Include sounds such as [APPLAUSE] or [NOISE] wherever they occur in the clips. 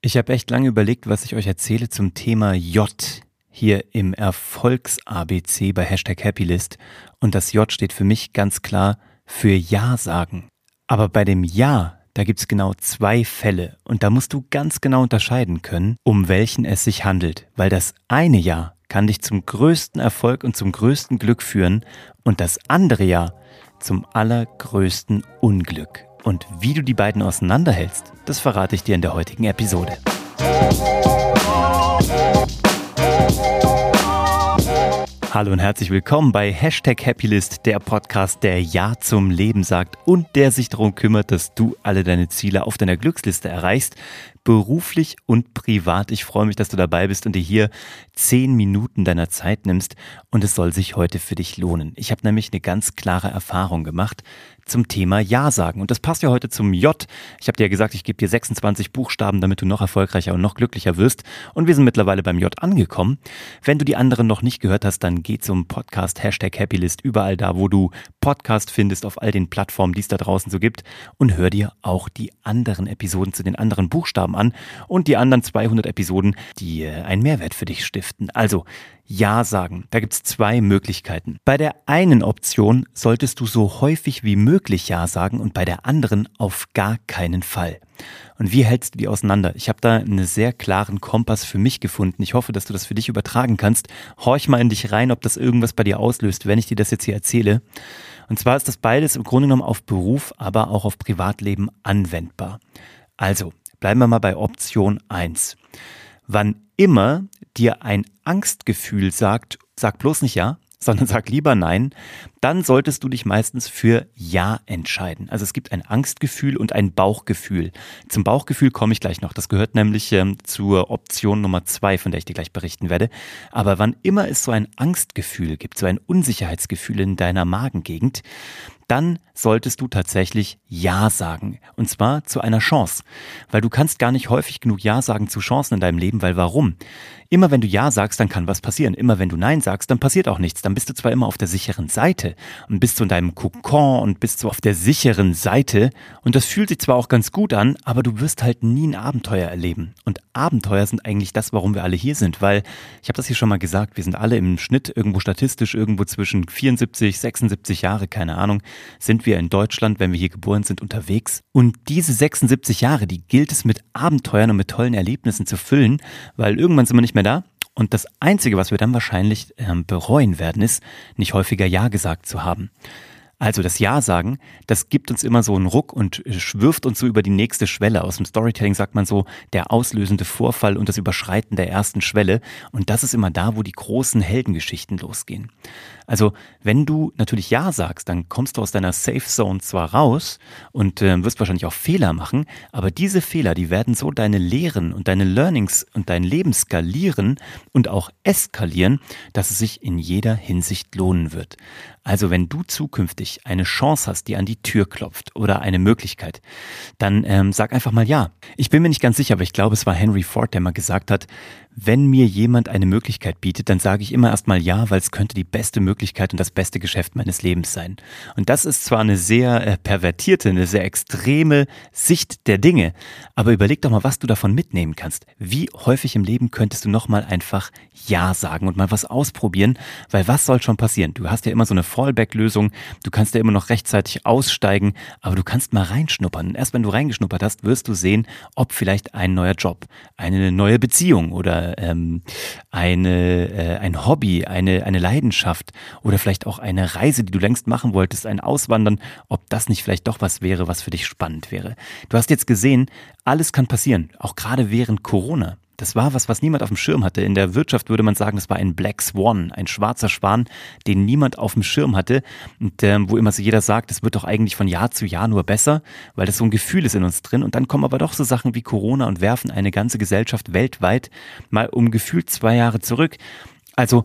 Ich habe echt lange überlegt, was ich euch erzähle zum Thema J hier im Erfolgs-ABC bei Hashtag Happylist. Und das J steht für mich ganz klar für Ja sagen. Aber bei dem Ja, da gibt's genau zwei Fälle. Und da musst du ganz genau unterscheiden können, um welchen es sich handelt. Weil das eine Ja kann dich zum größten Erfolg und zum größten Glück führen. Und das andere Ja zum allergrößten Unglück. Und wie du die beiden auseinanderhältst, das verrate ich dir in der heutigen Episode. Hallo und herzlich willkommen bei Hashtag Happylist, der Podcast, der Ja zum Leben sagt und der sich darum kümmert, dass du alle deine Ziele auf deiner Glücksliste erreichst, beruflich und privat. Ich freue mich, dass du dabei bist und dir hier zehn Minuten deiner Zeit nimmst und es soll sich heute für dich lohnen. Ich habe nämlich eine ganz klare Erfahrung gemacht zum Thema Ja sagen. Und das passt ja heute zum J. Ich habe dir ja gesagt, ich gebe dir 26 Buchstaben, damit du noch erfolgreicher und noch glücklicher wirst. Und wir sind mittlerweile beim J angekommen. Wenn du die anderen noch nicht gehört hast, dann geh zum Podcast Hashtag Happylist überall da, wo du Podcast findest, auf all den Plattformen, die es da draußen so gibt. Und hör dir auch die anderen Episoden zu den anderen Buchstaben an und die anderen 200 Episoden, die äh, einen Mehrwert für dich stiften. Also ja sagen. Da gibt's zwei Möglichkeiten. Bei der einen Option solltest du so häufig wie möglich Ja sagen und bei der anderen auf gar keinen Fall. Und wie hältst du die auseinander? Ich habe da einen sehr klaren Kompass für mich gefunden. Ich hoffe, dass du das für dich übertragen kannst. Horch mal in dich rein, ob das irgendwas bei dir auslöst, wenn ich dir das jetzt hier erzähle. Und zwar ist das beides im Grunde genommen auf Beruf, aber auch auf Privatleben anwendbar. Also, bleiben wir mal bei Option 1. Wann immer dir ein Angstgefühl sagt, sag bloß nicht ja, [LAUGHS] sondern sag lieber nein, dann solltest du dich meistens für Ja entscheiden. Also es gibt ein Angstgefühl und ein Bauchgefühl. Zum Bauchgefühl komme ich gleich noch. Das gehört nämlich ähm, zur Option Nummer zwei, von der ich dir gleich berichten werde. Aber wann immer es so ein Angstgefühl gibt, so ein Unsicherheitsgefühl in deiner Magengegend, dann solltest du tatsächlich Ja sagen. Und zwar zu einer Chance. Weil du kannst gar nicht häufig genug Ja sagen zu Chancen in deinem Leben, weil warum? Immer wenn du Ja sagst, dann kann was passieren. Immer wenn du Nein sagst, dann passiert auch nichts. Dann bist du zwar immer auf der sicheren Seite und bist du in deinem Kokon und bist so auf der sicheren Seite und das fühlt sich zwar auch ganz gut an, aber du wirst halt nie ein Abenteuer erleben. Und Abenteuer sind eigentlich das, warum wir alle hier sind, weil ich habe das hier schon mal gesagt, wir sind alle im Schnitt irgendwo statistisch irgendwo zwischen 74, 76 Jahre, keine Ahnung, sind wir in Deutschland, wenn wir hier geboren sind, unterwegs. Und diese 76 Jahre, die gilt es mit Abenteuern und mit tollen Erlebnissen zu füllen, weil irgendwann sind wir nicht mehr da. Und das Einzige, was wir dann wahrscheinlich äh, bereuen werden, ist, nicht häufiger Ja gesagt zu haben. Also das Ja sagen, das gibt uns immer so einen Ruck und schwirft uns so über die nächste Schwelle. Aus dem Storytelling sagt man so, der auslösende Vorfall und das Überschreiten der ersten Schwelle. Und das ist immer da, wo die großen Heldengeschichten losgehen. Also wenn du natürlich Ja sagst, dann kommst du aus deiner Safe Zone zwar raus und äh, wirst wahrscheinlich auch Fehler machen, aber diese Fehler, die werden so deine Lehren und deine Learnings und dein Leben skalieren und auch eskalieren, dass es sich in jeder Hinsicht lohnen wird. Also wenn du zukünftig eine Chance hast, die an die Tür klopft oder eine Möglichkeit, dann ähm, sag einfach mal ja. Ich bin mir nicht ganz sicher, aber ich glaube, es war Henry Ford, der mal gesagt hat, wenn mir jemand eine Möglichkeit bietet, dann sage ich immer erstmal ja, weil es könnte die beste Möglichkeit und das beste Geschäft meines Lebens sein. Und das ist zwar eine sehr äh, pervertierte, eine sehr extreme Sicht der Dinge, aber überleg doch mal, was du davon mitnehmen kannst. Wie häufig im Leben könntest du nochmal einfach ja sagen und mal was ausprobieren, weil was soll schon passieren? Du hast ja immer so eine Fallback-Lösung, du kannst ja immer noch rechtzeitig aussteigen, aber du kannst mal reinschnuppern. Und erst wenn du reingeschnuppert hast, wirst du sehen, ob vielleicht ein neuer Job, eine neue Beziehung oder ähm, eine, äh, ein Hobby, eine, eine Leidenschaft oder vielleicht auch eine Reise, die du längst machen wolltest, ein Auswandern, ob das nicht vielleicht doch was wäre, was für dich spannend wäre. Du hast jetzt gesehen, alles kann passieren, auch gerade während Corona. Das war was, was niemand auf dem Schirm hatte. In der Wirtschaft würde man sagen, das war ein Black Swan, ein schwarzer Schwan, den niemand auf dem Schirm hatte. Und ähm, wo immer so jeder sagt, es wird doch eigentlich von Jahr zu Jahr nur besser, weil das so ein Gefühl ist in uns drin. Und dann kommen aber doch so Sachen wie Corona und werfen eine ganze Gesellschaft weltweit mal um gefühlt zwei Jahre zurück. Also,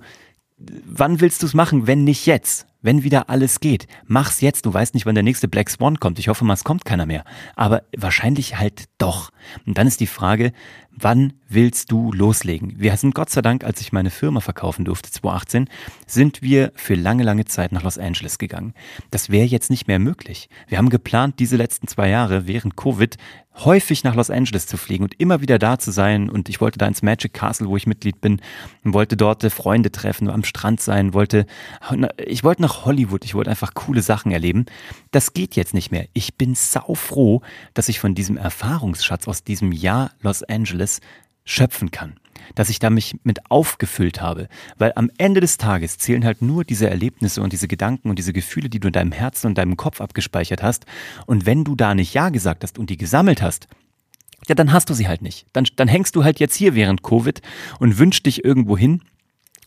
wann willst du es machen, wenn nicht jetzt? wenn wieder alles geht, mach's jetzt. Du weißt nicht, wann der nächste Black Swan kommt. Ich hoffe mal, es kommt keiner mehr. Aber wahrscheinlich halt doch. Und dann ist die Frage, wann willst du loslegen? Wir sind Gott sei Dank, als ich meine Firma verkaufen durfte, 2018, sind wir für lange, lange Zeit nach Los Angeles gegangen. Das wäre jetzt nicht mehr möglich. Wir haben geplant, diese letzten zwei Jahre während Covid häufig nach Los Angeles zu fliegen und immer wieder da zu sein. Und ich wollte da ins Magic Castle, wo ich Mitglied bin, und wollte dort Freunde treffen, am Strand sein, wollte, ich wollte nach Hollywood, ich wollte einfach coole Sachen erleben. Das geht jetzt nicht mehr. Ich bin saufroh, dass ich von diesem Erfahrungsschatz aus diesem Jahr Los Angeles schöpfen kann dass ich da mich mit aufgefüllt habe. Weil am Ende des Tages zählen halt nur diese Erlebnisse und diese Gedanken und diese Gefühle, die du in deinem Herzen und deinem Kopf abgespeichert hast. Und wenn du da nicht Ja gesagt hast und die gesammelt hast, ja, dann hast du sie halt nicht. Dann, dann hängst du halt jetzt hier während Covid und wünschst dich irgendwo hin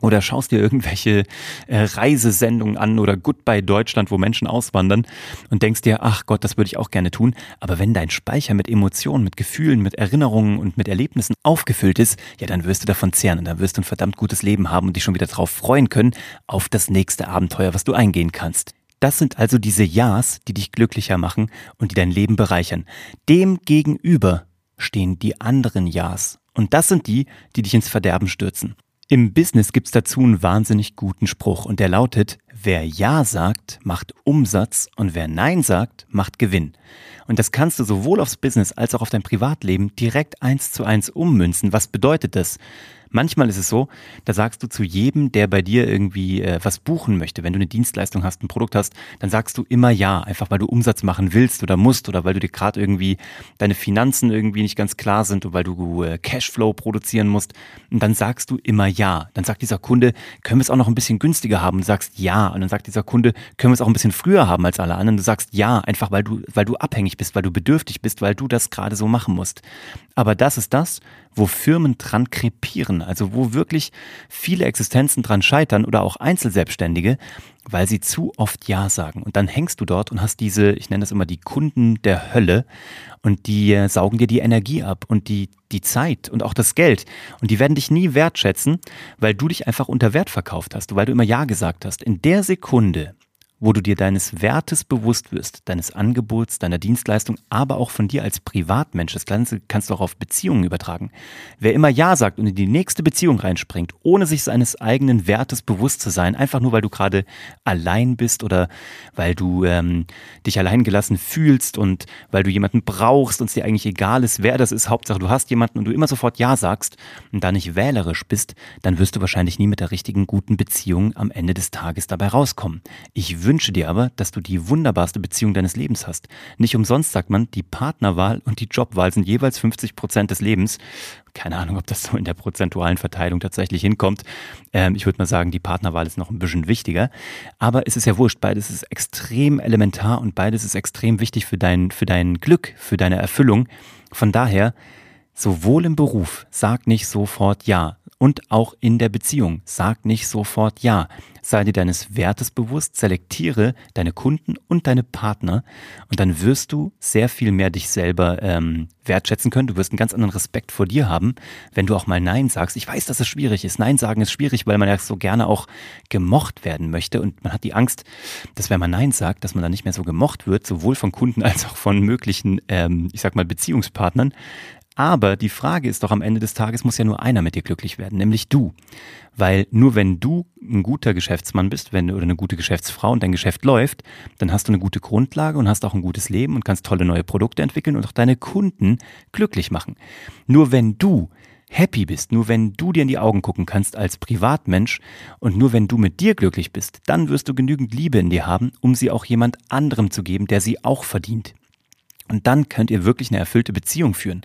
oder schaust dir irgendwelche äh, Reisesendungen an oder Goodbye Deutschland, wo Menschen auswandern und denkst dir, ach Gott, das würde ich auch gerne tun. Aber wenn dein Speicher mit Emotionen, mit Gefühlen, mit Erinnerungen und mit Erlebnissen aufgefüllt ist, ja, dann wirst du davon zehren und dann wirst du ein verdammt gutes Leben haben und dich schon wieder darauf freuen können auf das nächste Abenteuer, was du eingehen kannst. Das sind also diese Ja's, die dich glücklicher machen und die dein Leben bereichern. Dem gegenüber stehen die anderen Ja's. Und das sind die, die dich ins Verderben stürzen. Im Business gibt's dazu einen wahnsinnig guten Spruch und der lautet, wer Ja sagt, macht Umsatz und wer Nein sagt, macht Gewinn. Und das kannst du sowohl aufs Business als auch auf dein Privatleben direkt eins zu eins ummünzen. Was bedeutet das? Manchmal ist es so, da sagst du zu jedem, der bei dir irgendwie äh, was buchen möchte, wenn du eine Dienstleistung hast, ein Produkt hast, dann sagst du immer ja, einfach weil du Umsatz machen willst oder musst oder weil du dir gerade irgendwie deine Finanzen irgendwie nicht ganz klar sind oder weil du äh, Cashflow produzieren musst. Und dann sagst du immer ja. Dann sagt dieser Kunde, können wir es auch noch ein bisschen günstiger haben? Und du sagst ja. Und dann sagt dieser Kunde, können wir es auch ein bisschen früher haben als alle anderen? Und du sagst ja, einfach weil du, weil du abhängig bist, weil du bedürftig bist, weil du das gerade so machen musst. Aber das ist das, wo Firmen dran krepieren, also wo wirklich viele Existenzen dran scheitern oder auch Einzelselbstständige, weil sie zu oft Ja sagen. Und dann hängst du dort und hast diese, ich nenne das immer die Kunden der Hölle und die äh, saugen dir die Energie ab und die, die Zeit und auch das Geld. Und die werden dich nie wertschätzen, weil du dich einfach unter Wert verkauft hast, weil du immer Ja gesagt hast. In der Sekunde, wo du dir deines Wertes bewusst wirst, deines Angebots, deiner Dienstleistung, aber auch von dir als Privatmensch. Das Ganze kannst du auch auf Beziehungen übertragen. Wer immer Ja sagt und in die nächste Beziehung reinspringt, ohne sich seines eigenen Wertes bewusst zu sein, einfach nur weil du gerade allein bist oder weil du ähm, dich allein gelassen fühlst und weil du jemanden brauchst und es dir eigentlich egal ist, wer das ist, Hauptsache du hast jemanden und du immer sofort Ja sagst und da nicht wählerisch bist, dann wirst du wahrscheinlich nie mit der richtigen guten Beziehung am Ende des Tages dabei rauskommen. Ich wünsche dir aber, dass du die wunderbarste Beziehung deines Lebens hast. Nicht umsonst sagt man, die Partnerwahl und die Jobwahl sind jeweils 50 Prozent des Lebens. Keine Ahnung, ob das so in der prozentualen Verteilung tatsächlich hinkommt. Ähm, ich würde mal sagen, die Partnerwahl ist noch ein bisschen wichtiger. Aber es ist ja wurscht. Beides ist extrem elementar und beides ist extrem wichtig für dein, für dein Glück, für deine Erfüllung. Von daher, sowohl im Beruf, sag nicht sofort ja. Und auch in der Beziehung, sag nicht sofort ja. Sei dir deines Wertes bewusst, selektiere deine Kunden und deine Partner und dann wirst du sehr viel mehr dich selber ähm, wertschätzen können. Du wirst einen ganz anderen Respekt vor dir haben, wenn du auch mal Nein sagst. Ich weiß, dass es schwierig ist. Nein sagen ist schwierig, weil man ja so gerne auch gemocht werden möchte und man hat die Angst, dass wenn man Nein sagt, dass man dann nicht mehr so gemocht wird, sowohl von Kunden als auch von möglichen, ähm, ich sag mal, Beziehungspartnern. Aber die Frage ist doch am Ende des Tages muss ja nur einer mit dir glücklich werden, nämlich du. Weil nur wenn du ein guter Geschäftsmann bist, wenn oder eine gute Geschäftsfrau und dein Geschäft läuft, dann hast du eine gute Grundlage und hast auch ein gutes Leben und kannst tolle neue Produkte entwickeln und auch deine Kunden glücklich machen. Nur wenn du happy bist, nur wenn du dir in die Augen gucken kannst als Privatmensch und nur wenn du mit dir glücklich bist, dann wirst du genügend Liebe in dir haben, um sie auch jemand anderem zu geben, der sie auch verdient. Und dann könnt ihr wirklich eine erfüllte Beziehung führen.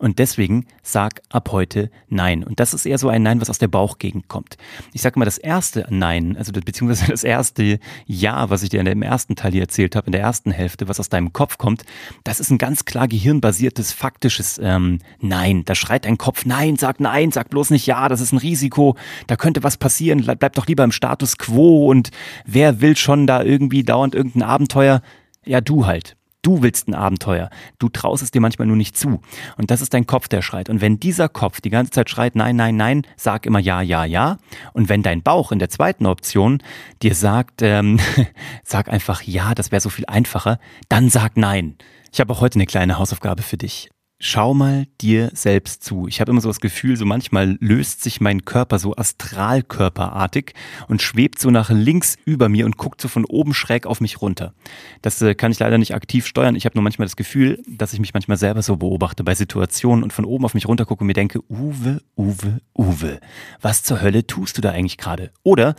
Und deswegen sag ab heute Nein. Und das ist eher so ein Nein, was aus der Bauchgegend kommt. Ich sage mal, das erste Nein, also beziehungsweise das erste Ja, was ich dir in dem ersten Teil hier erzählt habe, in der ersten Hälfte, was aus deinem Kopf kommt, das ist ein ganz klar gehirnbasiertes, faktisches ähm, Nein. Da schreit dein Kopf Nein, sag Nein, sag bloß nicht Ja, das ist ein Risiko, da könnte was passieren, bleib doch lieber im Status quo und wer will schon da irgendwie dauernd irgendein Abenteuer? Ja, du halt. Du willst ein Abenteuer. Du traust es dir manchmal nur nicht zu. Und das ist dein Kopf, der schreit. Und wenn dieser Kopf die ganze Zeit schreit, nein, nein, nein, sag immer ja, ja, ja. Und wenn dein Bauch in der zweiten Option dir sagt, ähm, [LAUGHS] sag einfach ja, das wäre so viel einfacher, dann sag nein. Ich habe auch heute eine kleine Hausaufgabe für dich. Schau mal dir selbst zu. Ich habe immer so das Gefühl, so manchmal löst sich mein Körper so astralkörperartig und schwebt so nach links über mir und guckt so von oben schräg auf mich runter. Das äh, kann ich leider nicht aktiv steuern. Ich habe nur manchmal das Gefühl, dass ich mich manchmal selber so beobachte bei Situationen und von oben auf mich runter gucke und mir denke, Uwe, Uwe, Uwe, was zur Hölle tust du da eigentlich gerade? Oder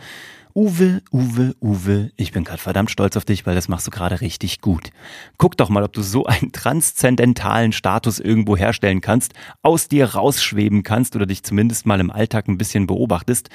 Uwe, Uwe, Uwe, ich bin gerade verdammt stolz auf dich, weil das machst du gerade richtig gut. Guck doch mal, ob du so einen transzendentalen Status irgendwo herstellen kannst, aus dir rausschweben kannst oder dich zumindest mal im Alltag ein bisschen beobachtest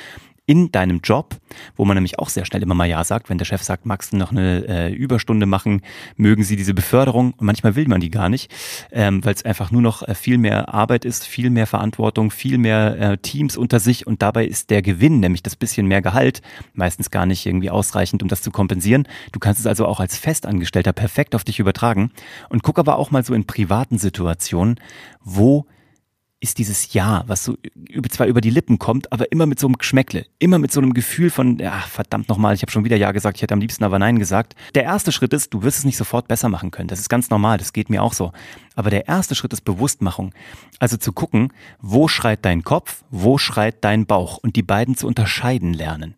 in deinem Job, wo man nämlich auch sehr schnell immer mal Ja sagt, wenn der Chef sagt, magst du noch eine äh, Überstunde machen, mögen sie diese Beförderung und manchmal will man die gar nicht, ähm, weil es einfach nur noch äh, viel mehr Arbeit ist, viel mehr Verantwortung, viel mehr äh, Teams unter sich und dabei ist der Gewinn, nämlich das bisschen mehr Gehalt, meistens gar nicht irgendwie ausreichend, um das zu kompensieren. Du kannst es also auch als Festangestellter perfekt auf dich übertragen und guck aber auch mal so in privaten Situationen, wo ist dieses Ja, was so zwar über die Lippen kommt, aber immer mit so einem Geschmäckle, immer mit so einem Gefühl von, ja, verdammt nochmal, ich habe schon wieder Ja gesagt, ich hätte am liebsten aber Nein gesagt. Der erste Schritt ist, du wirst es nicht sofort besser machen können. Das ist ganz normal, das geht mir auch so. Aber der erste Schritt ist Bewusstmachung. Also zu gucken, wo schreit dein Kopf, wo schreit dein Bauch und die beiden zu unterscheiden lernen.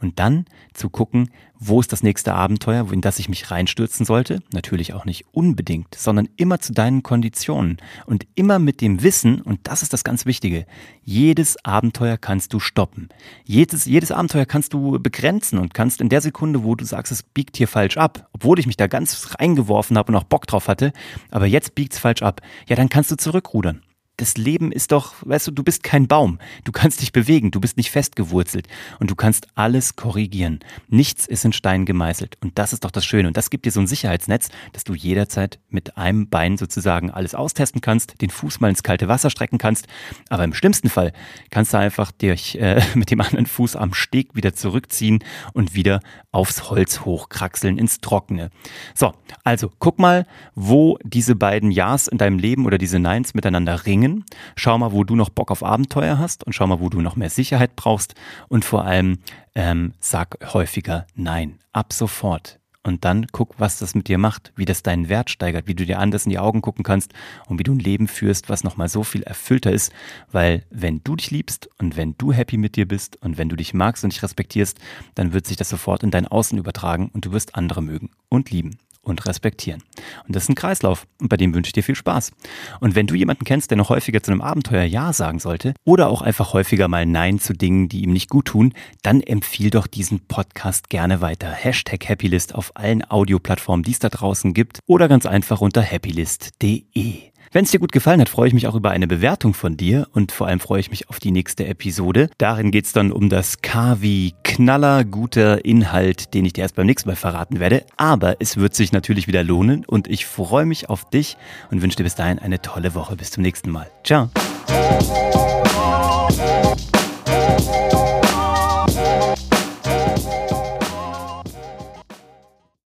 Und dann zu gucken, wo ist das nächste Abenteuer, in das ich mich reinstürzen sollte? Natürlich auch nicht unbedingt, sondern immer zu deinen Konditionen und immer mit dem Wissen, und das ist das ganz Wichtige, jedes Abenteuer kannst du stoppen. Jedes, jedes Abenteuer kannst du begrenzen und kannst in der Sekunde, wo du sagst, es biegt hier falsch ab, obwohl ich mich da ganz reingeworfen habe und auch Bock drauf hatte, aber jetzt biegt es falsch ab, ja, dann kannst du zurückrudern das Leben ist doch, weißt du, du bist kein Baum. Du kannst dich bewegen, du bist nicht festgewurzelt und du kannst alles korrigieren. Nichts ist in Stein gemeißelt und das ist doch das Schöne und das gibt dir so ein Sicherheitsnetz, dass du jederzeit mit einem Bein sozusagen alles austesten kannst, den Fuß mal ins kalte Wasser strecken kannst, aber im schlimmsten Fall kannst du einfach dich äh, [LAUGHS] mit dem anderen Fuß am Steg wieder zurückziehen und wieder aufs Holz hochkraxeln ins Trockene. So, also guck mal, wo diese beiden Ja's in deinem Leben oder diese Neins miteinander ringen Dingen. Schau mal, wo du noch Bock auf Abenteuer hast und schau mal, wo du noch mehr Sicherheit brauchst. Und vor allem ähm, sag häufiger Nein. Ab sofort. Und dann guck, was das mit dir macht, wie das deinen Wert steigert, wie du dir anders in die Augen gucken kannst und wie du ein Leben führst, was nochmal so viel erfüllter ist. Weil wenn du dich liebst und wenn du happy mit dir bist und wenn du dich magst und dich respektierst, dann wird sich das sofort in dein Außen übertragen und du wirst andere mögen und lieben und respektieren. Und das ist ein Kreislauf und bei dem wünsche ich dir viel Spaß. Und wenn du jemanden kennst, der noch häufiger zu einem Abenteuer Ja sagen sollte oder auch einfach häufiger mal Nein zu Dingen, die ihm nicht gut tun, dann empfiehl doch diesen Podcast gerne weiter. Hashtag Happylist auf allen Audioplattformen, die es da draußen gibt oder ganz einfach unter happylist.de. Wenn es dir gut gefallen hat, freue ich mich auch über eine Bewertung von dir und vor allem freue ich mich auf die nächste Episode. Darin geht es dann um das K wie Knaller guter Inhalt, den ich dir erst beim nächsten Mal verraten werde. Aber es wird sich natürlich wieder lohnen und ich freue mich auf dich und wünsche dir bis dahin eine tolle Woche. Bis zum nächsten Mal. Ciao.